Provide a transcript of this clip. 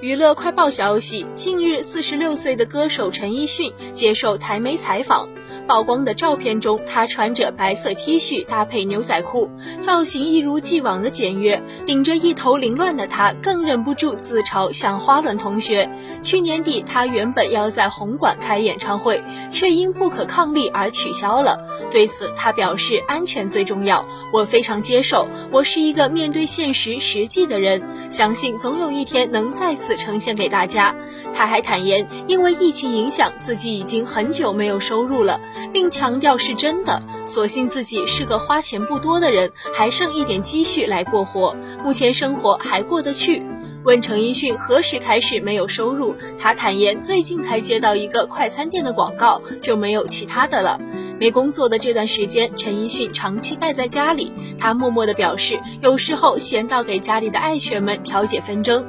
娱乐快报消息：近日，四十六岁的歌手陈奕迅接受台媒采访，曝光的照片中，他穿着白色 T 恤搭配牛仔裤，造型一如既往的简约。顶着一头凌乱的他，更忍不住自嘲像花轮同学。去年底，他原本要在红馆开演唱会，却因不可抗力而取消了。对此，他表示：“安全最重要，我非常接受。我是一个面对现实、实际的人，相信总有一天能再次。”呈现给大家。他还坦言，因为疫情影响，自己已经很久没有收入了，并强调是真的。所幸自己是个花钱不多的人，还剩一点积蓄来过活，目前生活还过得去。问陈奕迅何时开始没有收入，他坦言最近才接到一个快餐店的广告，就没有其他的了。没工作的这段时间，陈奕迅长期待在家里，他默默地表示，有时候闲到给家里的爱犬们调解纷争。